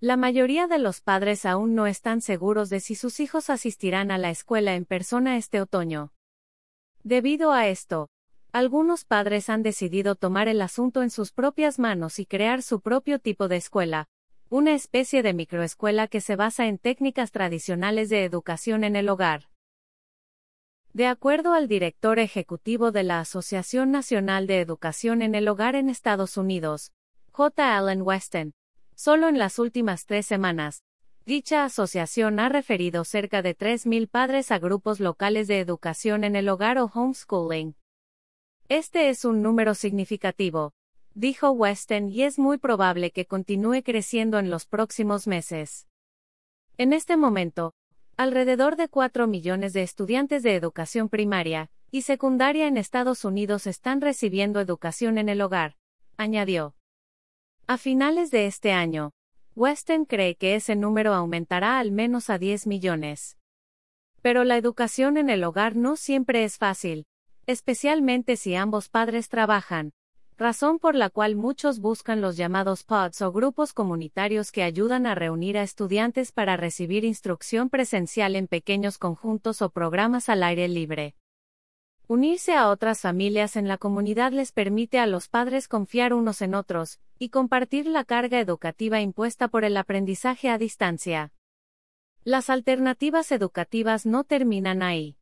La mayoría de los padres aún no están seguros de si sus hijos asistirán a la escuela en persona este otoño. Debido a esto, algunos padres han decidido tomar el asunto en sus propias manos y crear su propio tipo de escuela, una especie de microescuela que se basa en técnicas tradicionales de educación en el hogar. De acuerdo al director ejecutivo de la Asociación Nacional de Educación en el Hogar en Estados Unidos, J. Allen Weston, Solo en las últimas tres semanas, dicha asociación ha referido cerca de 3.000 padres a grupos locales de educación en el hogar o homeschooling. Este es un número significativo, dijo Weston, y es muy probable que continúe creciendo en los próximos meses. En este momento, alrededor de 4 millones de estudiantes de educación primaria y secundaria en Estados Unidos están recibiendo educación en el hogar, añadió. A finales de este año, Weston cree que ese número aumentará al menos a 10 millones. Pero la educación en el hogar no siempre es fácil, especialmente si ambos padres trabajan, razón por la cual muchos buscan los llamados pods o grupos comunitarios que ayudan a reunir a estudiantes para recibir instrucción presencial en pequeños conjuntos o programas al aire libre. Unirse a otras familias en la comunidad les permite a los padres confiar unos en otros, y compartir la carga educativa impuesta por el aprendizaje a distancia. Las alternativas educativas no terminan ahí.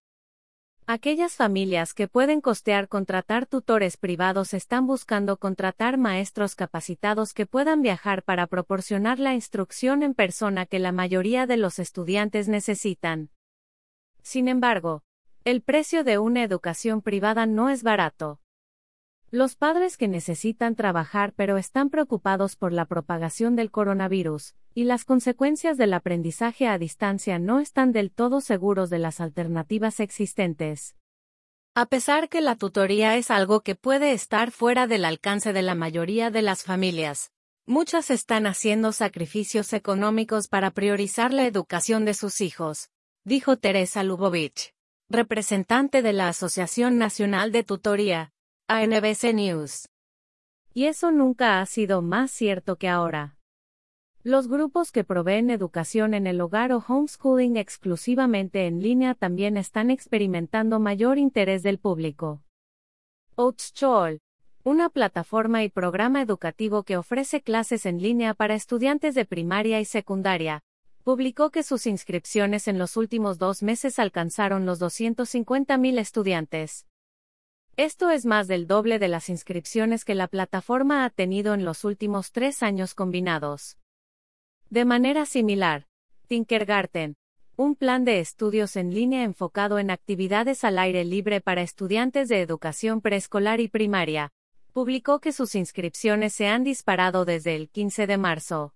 Aquellas familias que pueden costear contratar tutores privados están buscando contratar maestros capacitados que puedan viajar para proporcionar la instrucción en persona que la mayoría de los estudiantes necesitan. Sin embargo, el precio de una educación privada no es barato. Los padres que necesitan trabajar pero están preocupados por la propagación del coronavirus y las consecuencias del aprendizaje a distancia no están del todo seguros de las alternativas existentes. A pesar que la tutoría es algo que puede estar fuera del alcance de la mayoría de las familias, muchas están haciendo sacrificios económicos para priorizar la educación de sus hijos, dijo Teresa Lubovich representante de la Asociación Nacional de Tutoría, ANBC News. Y eso nunca ha sido más cierto que ahora. Los grupos que proveen educación en el hogar o homeschooling exclusivamente en línea también están experimentando mayor interés del público. Oatschool, una plataforma y programa educativo que ofrece clases en línea para estudiantes de primaria y secundaria, publicó que sus inscripciones en los últimos dos meses alcanzaron los 250.000 estudiantes. Esto es más del doble de las inscripciones que la plataforma ha tenido en los últimos tres años combinados. De manera similar, Tinkergarten, un plan de estudios en línea enfocado en actividades al aire libre para estudiantes de educación preescolar y primaria, publicó que sus inscripciones se han disparado desde el 15 de marzo.